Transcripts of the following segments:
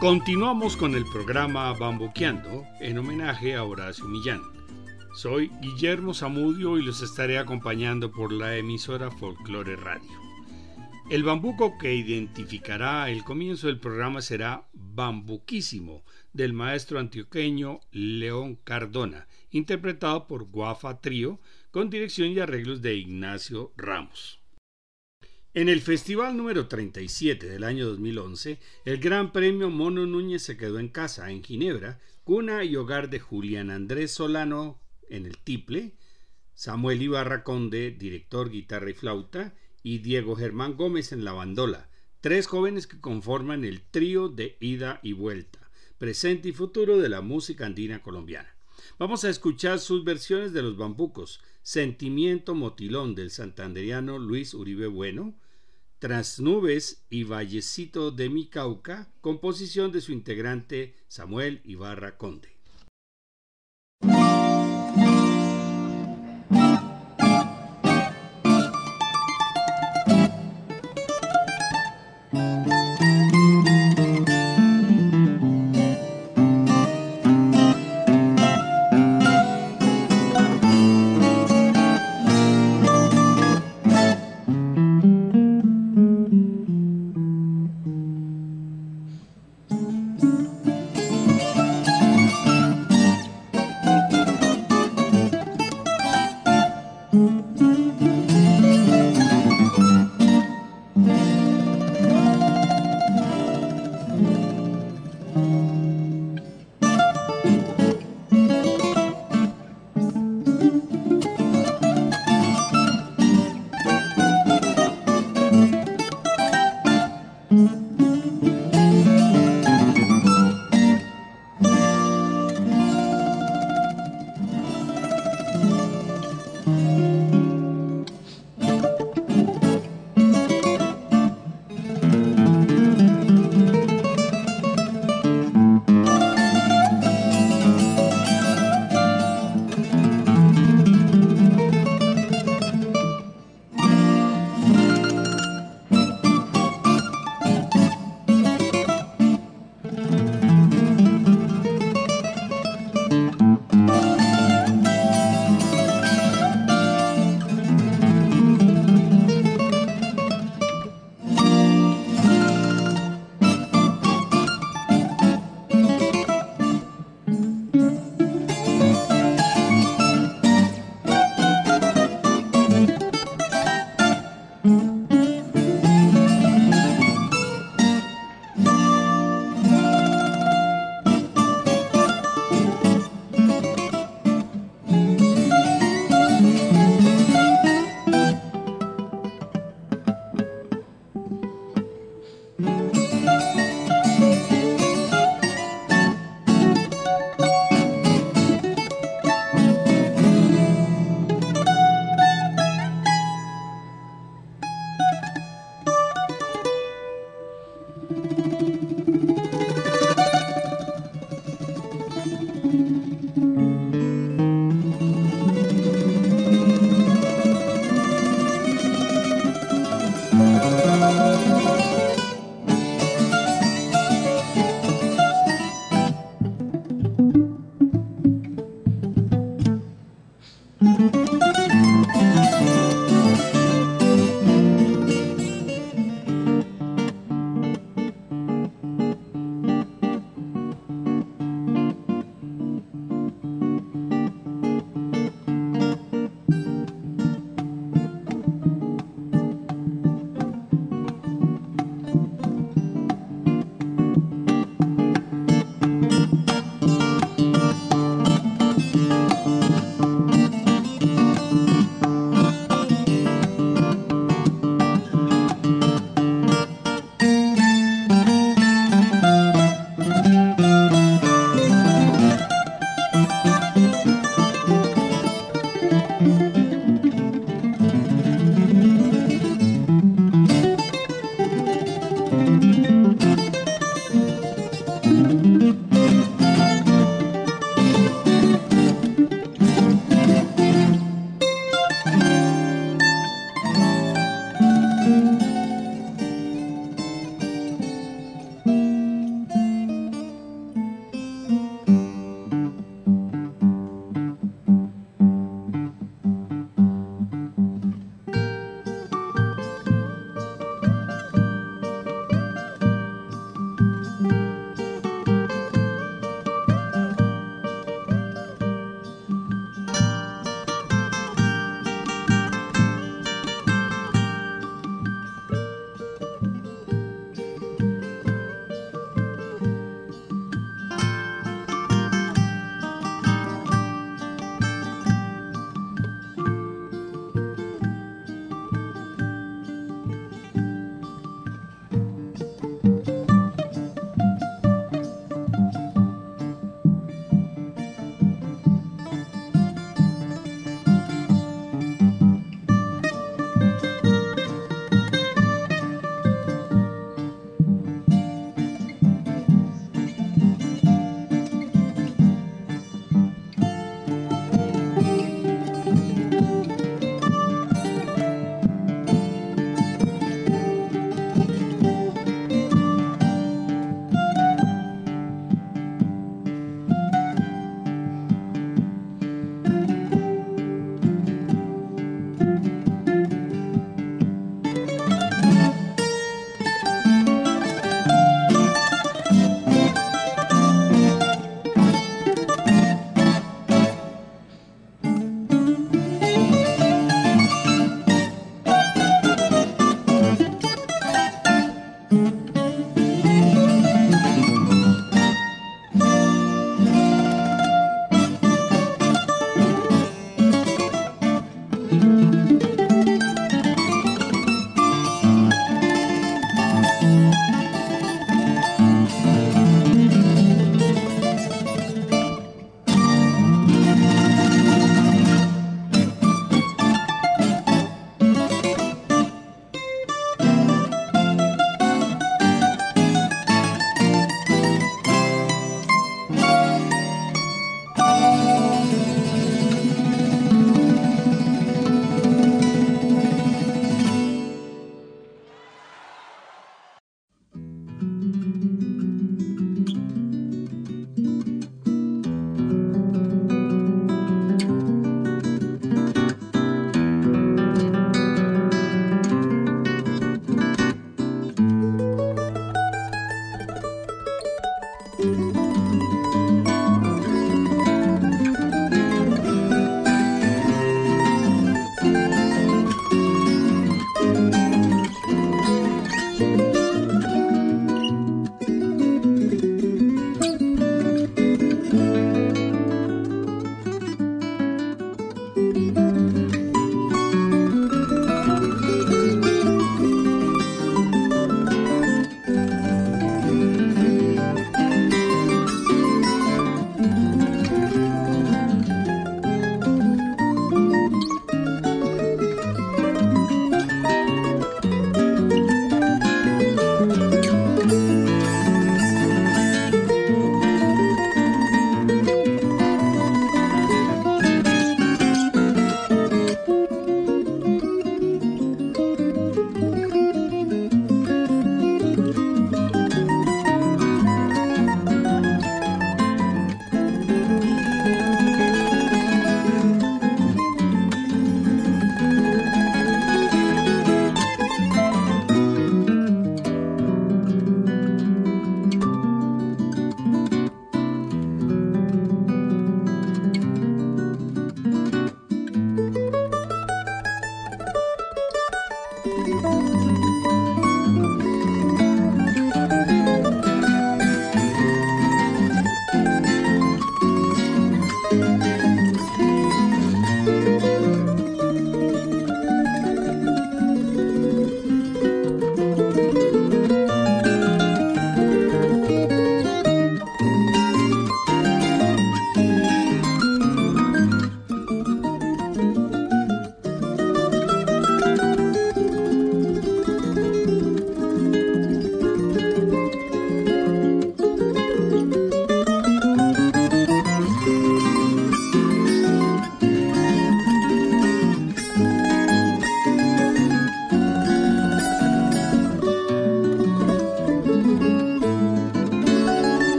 Continuamos con el programa Bambuqueando en homenaje a Horacio Millán. Soy Guillermo Zamudio y los estaré acompañando por la emisora Folklore Radio. El bambuco que identificará el comienzo del programa será Bambuquísimo del maestro antioqueño León Cardona, interpretado por Guafa Trío con dirección y arreglos de Ignacio Ramos. En el festival número 37 del año 2011, el Gran Premio Mono Núñez se quedó en casa, en Ginebra, cuna y hogar de Julián Andrés Solano en el tiple, Samuel Ibarra Conde, director, guitarra y flauta, y Diego Germán Gómez en la bandola, tres jóvenes que conforman el trío de ida y vuelta, presente y futuro de la música andina colombiana. Vamos a escuchar sus versiones de los bambucos, Sentimiento Motilón del santanderiano Luis Uribe Bueno, Tras Nubes y Vallecito de mi Cauca, composición de su integrante Samuel Ibarra Conde.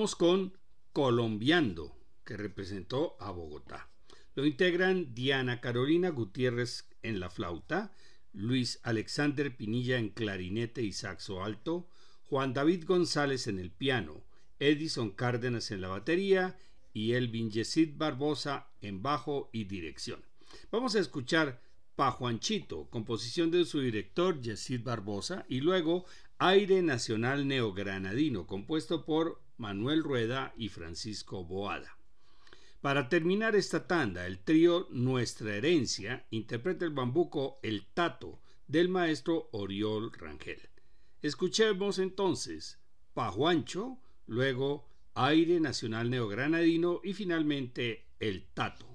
Con Colombiando, que representó a Bogotá. Lo integran Diana Carolina Gutiérrez en la flauta, Luis Alexander Pinilla en clarinete y saxo alto, Juan David González en el piano, Edison Cárdenas en la batería y Elvin Yesid Barbosa en bajo y dirección. Vamos a escuchar Pa Juanchito, composición de su director Yesid Barbosa, y luego Aire Nacional Neogranadino, compuesto por Manuel Rueda y Francisco Boada. Para terminar esta tanda, el trío Nuestra Herencia interpreta el bambuco El Tato del maestro Oriol Rangel. Escuchemos entonces Pajuancho, luego Aire Nacional Neogranadino y finalmente El Tato.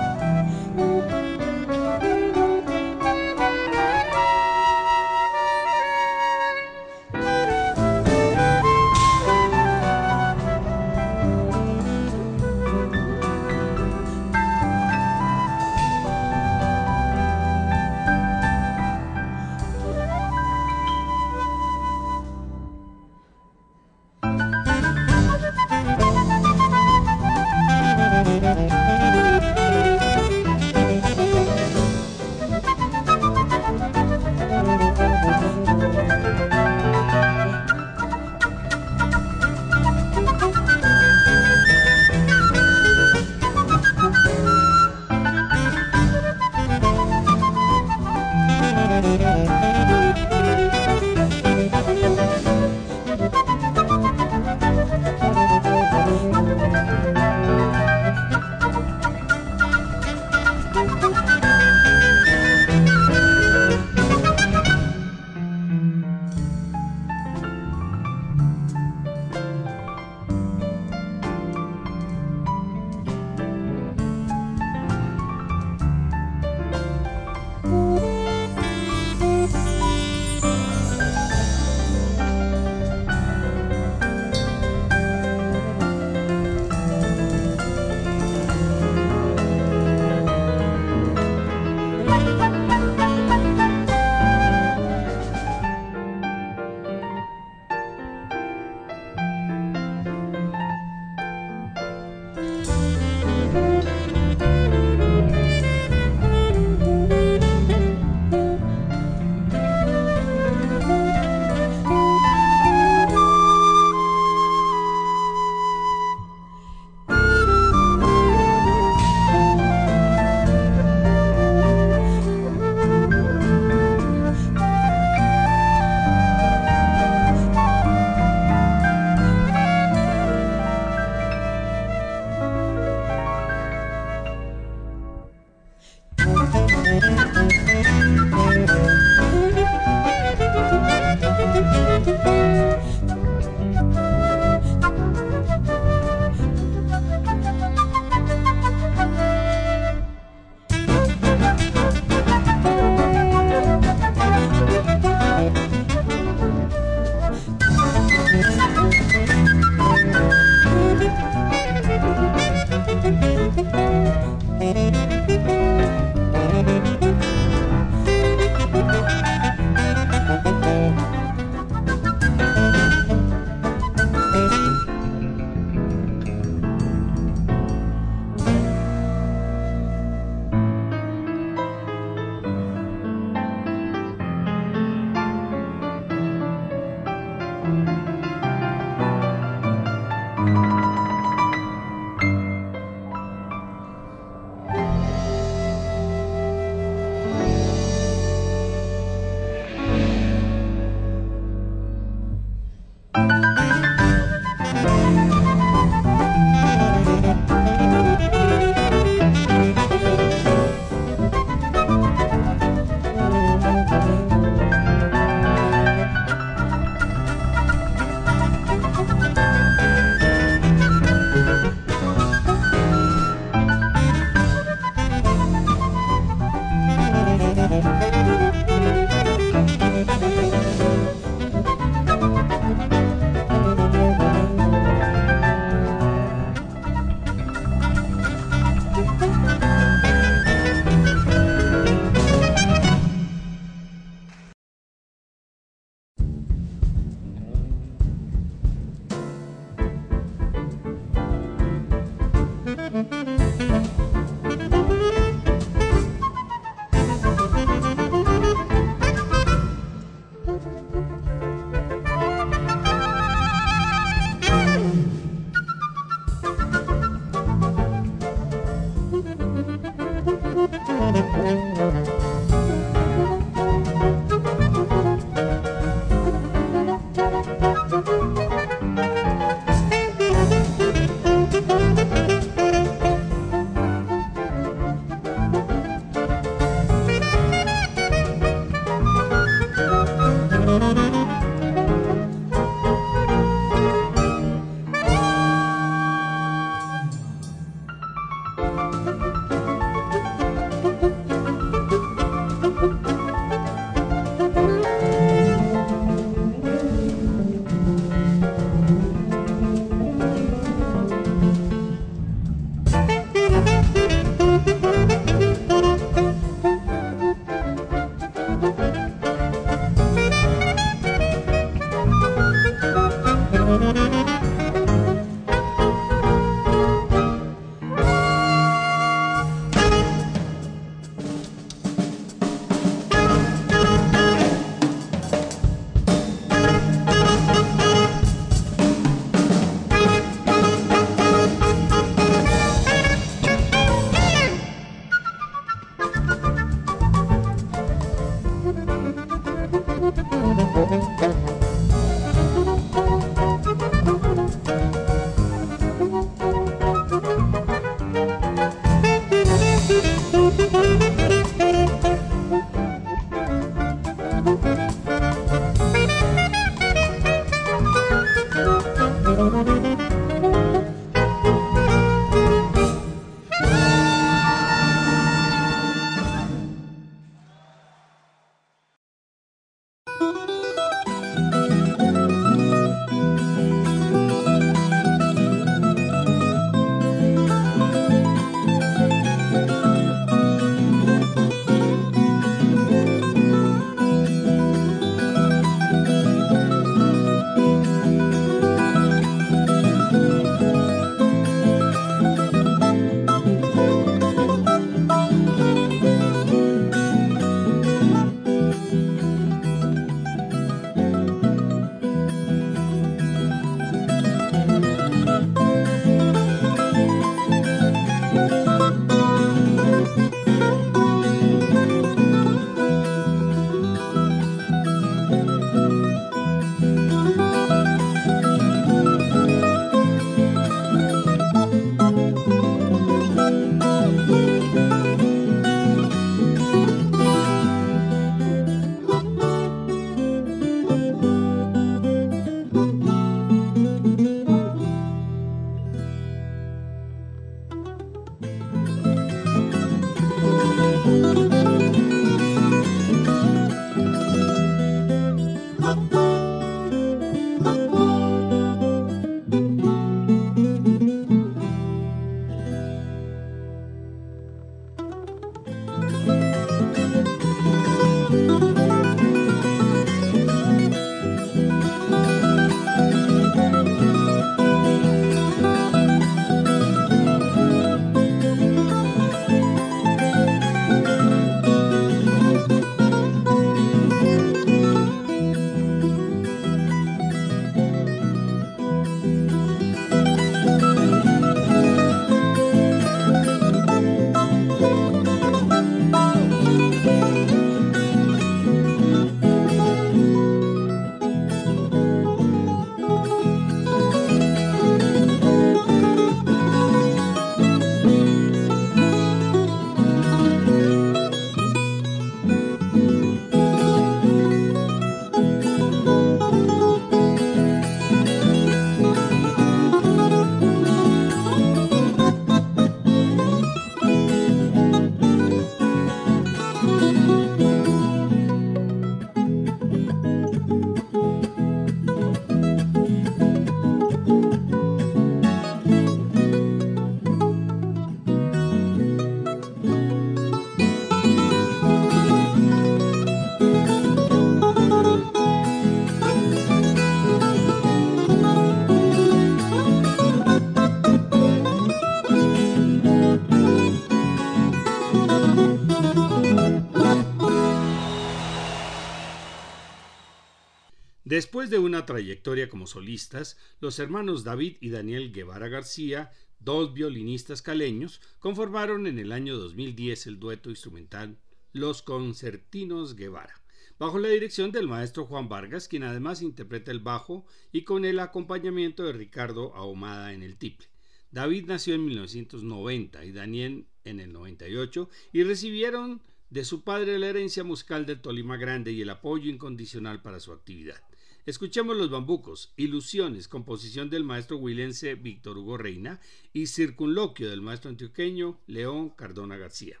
Después de una trayectoria como solistas, los hermanos David y Daniel Guevara García, dos violinistas caleños, conformaron en el año 2010 el dueto instrumental Los Concertinos Guevara, bajo la dirección del maestro Juan Vargas, quien además interpreta el bajo y con el acompañamiento de Ricardo Ahumada en el tiple. David nació en 1990 y Daniel en el 98 y recibieron de su padre la herencia musical del Tolima Grande y el apoyo incondicional para su actividad. Escuchemos Los Bambucos, Ilusiones, composición del maestro huilense Víctor Hugo Reina y Circunloquio del maestro antioqueño León Cardona García.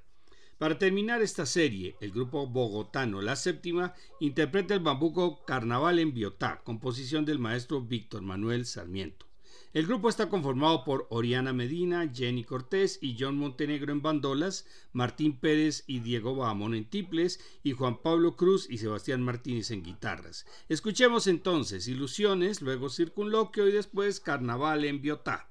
Para terminar esta serie, el grupo bogotano La Séptima interpreta el bambuco Carnaval en Biotá, composición del maestro Víctor Manuel Sarmiento. El grupo está conformado por Oriana Medina, Jenny Cortés y John Montenegro en bandolas, Martín Pérez y Diego Bahamón en tiples y Juan Pablo Cruz y Sebastián Martínez en guitarras. Escuchemos entonces Ilusiones, luego Circunloquio y después Carnaval en Biotá.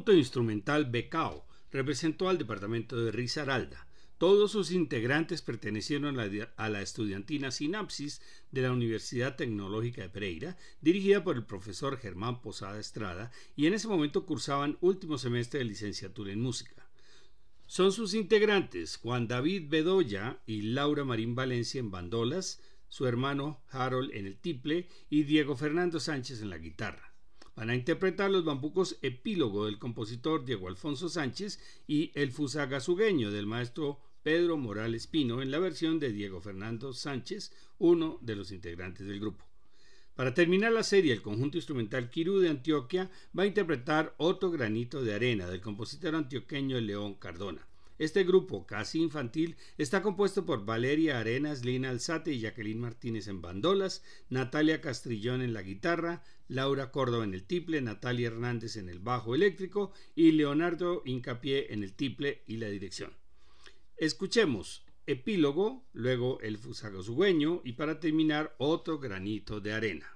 Conjunto instrumental Becao representó al departamento de Risaralda. Todos sus integrantes pertenecieron a la, estudiantina Sinapsis de la Universidad Tecnológica de Pereira, dirigida por el profesor Germán Posada Estrada, y en ese momento cursaban último semestre de licenciatura en música. Son sus integrantes Juan David Bedoya y Laura Marín Valencia en bandolas, su hermano Harold en el tiple y Diego Fernando Sánchez en la guitarra. Van a interpretar los bambucos epílogo del compositor Diego Alfonso Sánchez y el fusagasugueño del maestro Pedro Morales Pino en la versión de Diego Fernando Sánchez, uno de los integrantes del grupo. Para terminar la serie, el conjunto instrumental Quirú de Antioquia va a interpretar Otro Granito de Arena del compositor antioqueño León Cardona. Este grupo, casi infantil, está compuesto por Valeria Arenas, Lina Alzate y Jacqueline Martínez en bandolas, Natalia Castrillón en la guitarra, Laura Córdoba en el tiple, Natalia Hernández en el bajo eléctrico y Leonardo Incapié en el tiple y la dirección. Escuchemos epílogo, luego el fusagosugüeño y para terminar otro granito de arena.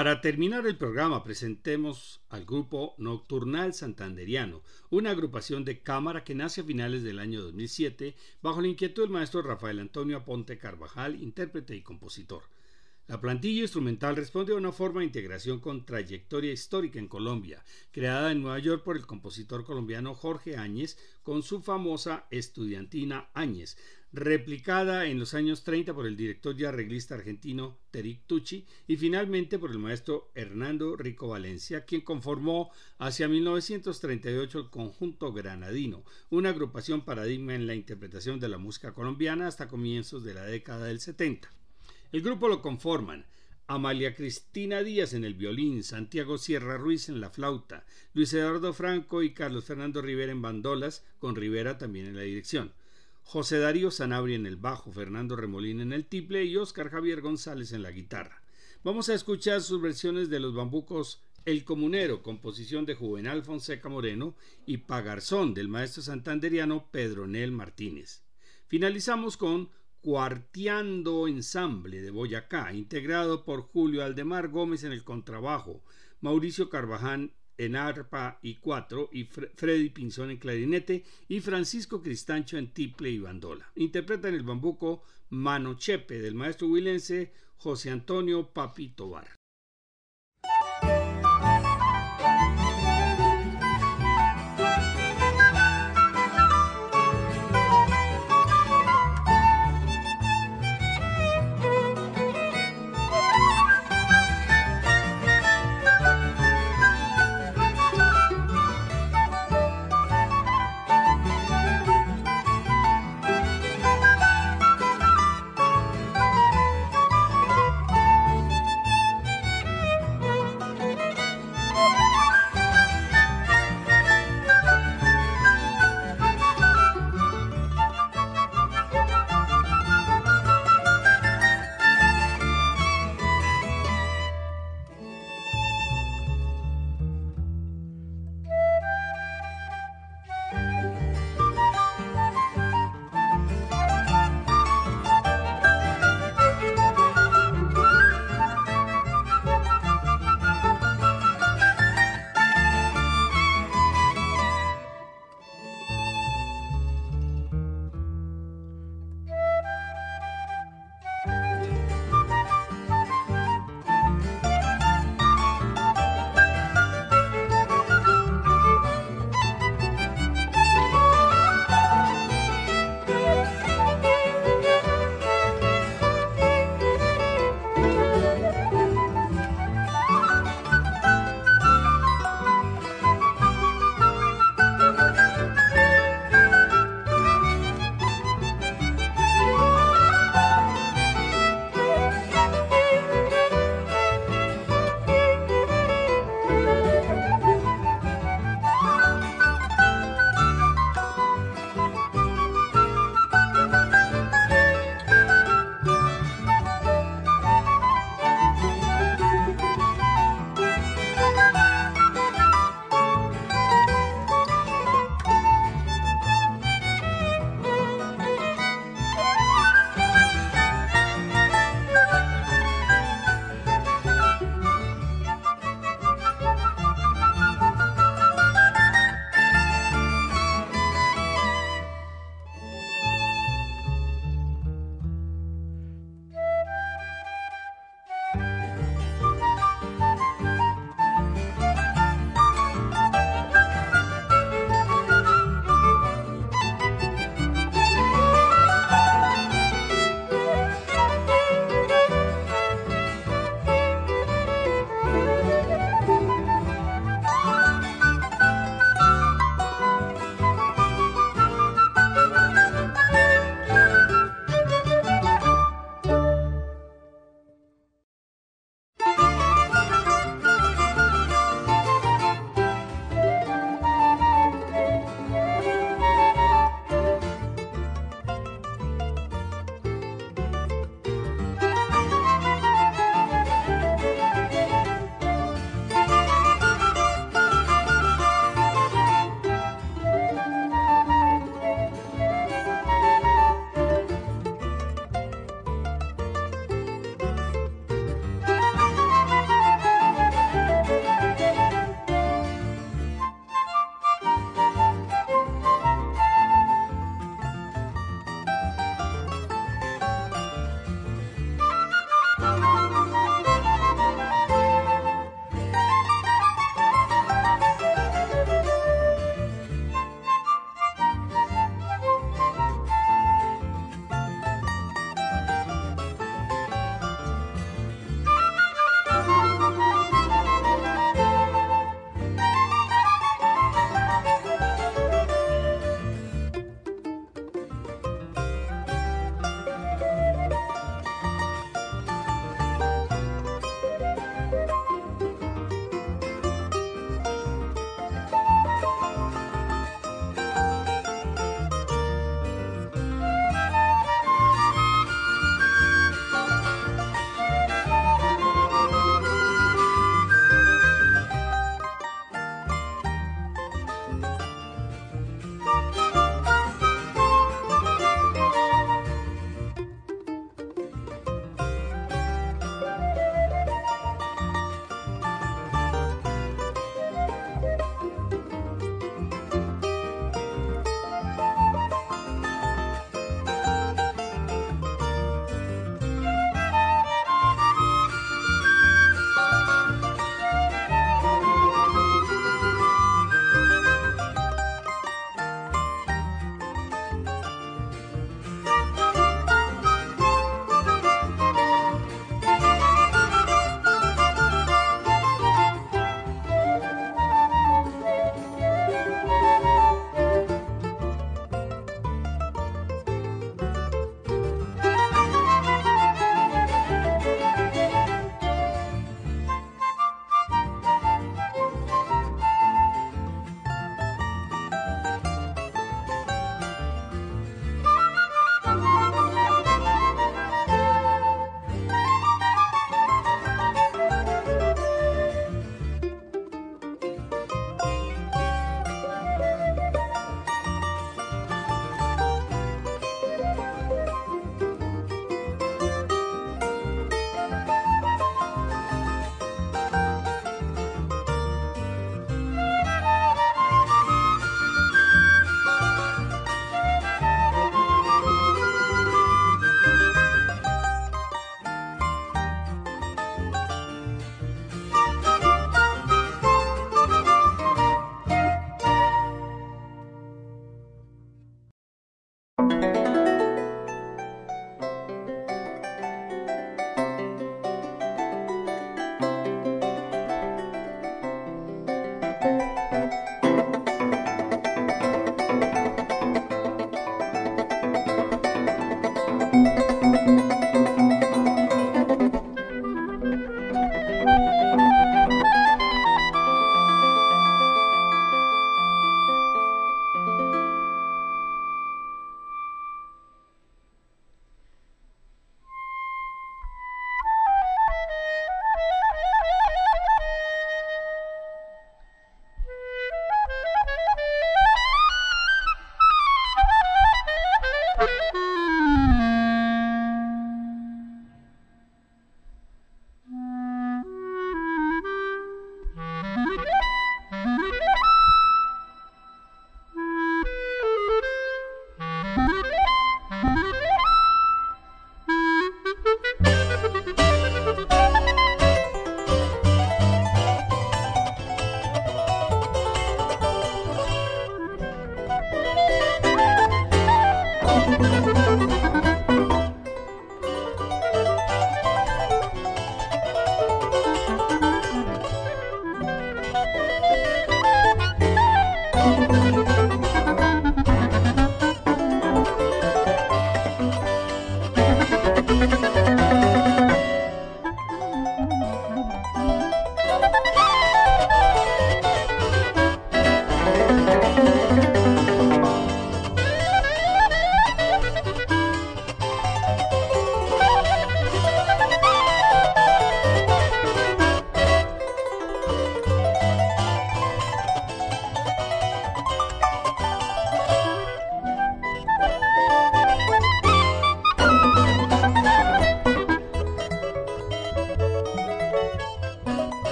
Para terminar el programa, presentemos al grupo Nocturnal Santanderiano, una agrupación de cámara que nace a finales del año 2007 bajo la inquietud del maestro Rafael Antonio Aponte Carvajal, intérprete y compositor. La plantilla instrumental responde a una forma de integración con trayectoria histórica en Colombia, creada en Nueva York por el compositor colombiano Jorge Áñez con su famosa estudiantina Áñez, replicada en los años 30 por el director y arreglista argentino Teric Tucci y finalmente por el maestro Hernando Rico Valencia, quien conformó hacia 1938 el conjunto granadino, una agrupación paradigma en la interpretación de la música colombiana hasta comienzos de la década del 70. El grupo lo conforman Amalia Cristina Díaz en el violín, Santiago Sierra Ruiz en la flauta, Luis Eduardo Franco y Carlos Fernando Rivera en bandolas, con Rivera también en la dirección. José Darío Sanabria en el bajo, Fernando Remolín en el tiple y Óscar Javier González en la guitarra. Vamos a escuchar sus versiones de los bambucos El Comunero, composición de Juvenal Fonseca Moreno, y Pagarzón del maestro santanderiano Pedro Nel Martínez. Finalizamos con Cuarteando Ensamble de Boyacá, integrado por Julio Aldemar Gómez en el contrabajo, Mauricio Carvajal en arpa y cuatro, y Freddy Pinzón en clarinete, y Francisco Cristancho en tiple y bandola. Interpretan el bambuco Mano Chepe del maestro huilense José Antonio Papito Bar.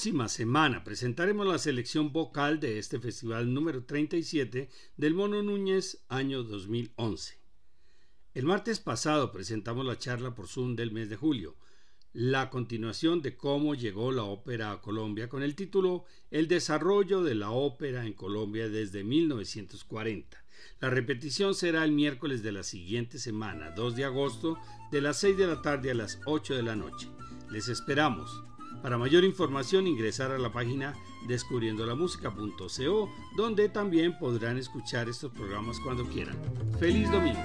Próxima semana presentaremos la selección vocal de este festival número 37 del Mono Núñez año 2011. El martes pasado presentamos la charla por Zoom del mes de julio, la continuación de cómo llegó la ópera a Colombia con el título El desarrollo de la ópera en Colombia desde 1940. La repetición será el miércoles de la siguiente semana, 2 de agosto, de las 6 de la tarde a las 8 de la noche. Les esperamos. Para mayor información ingresar a la página descubriendolamusica.co donde también podrán escuchar estos programas cuando quieran. ¡Feliz domingo!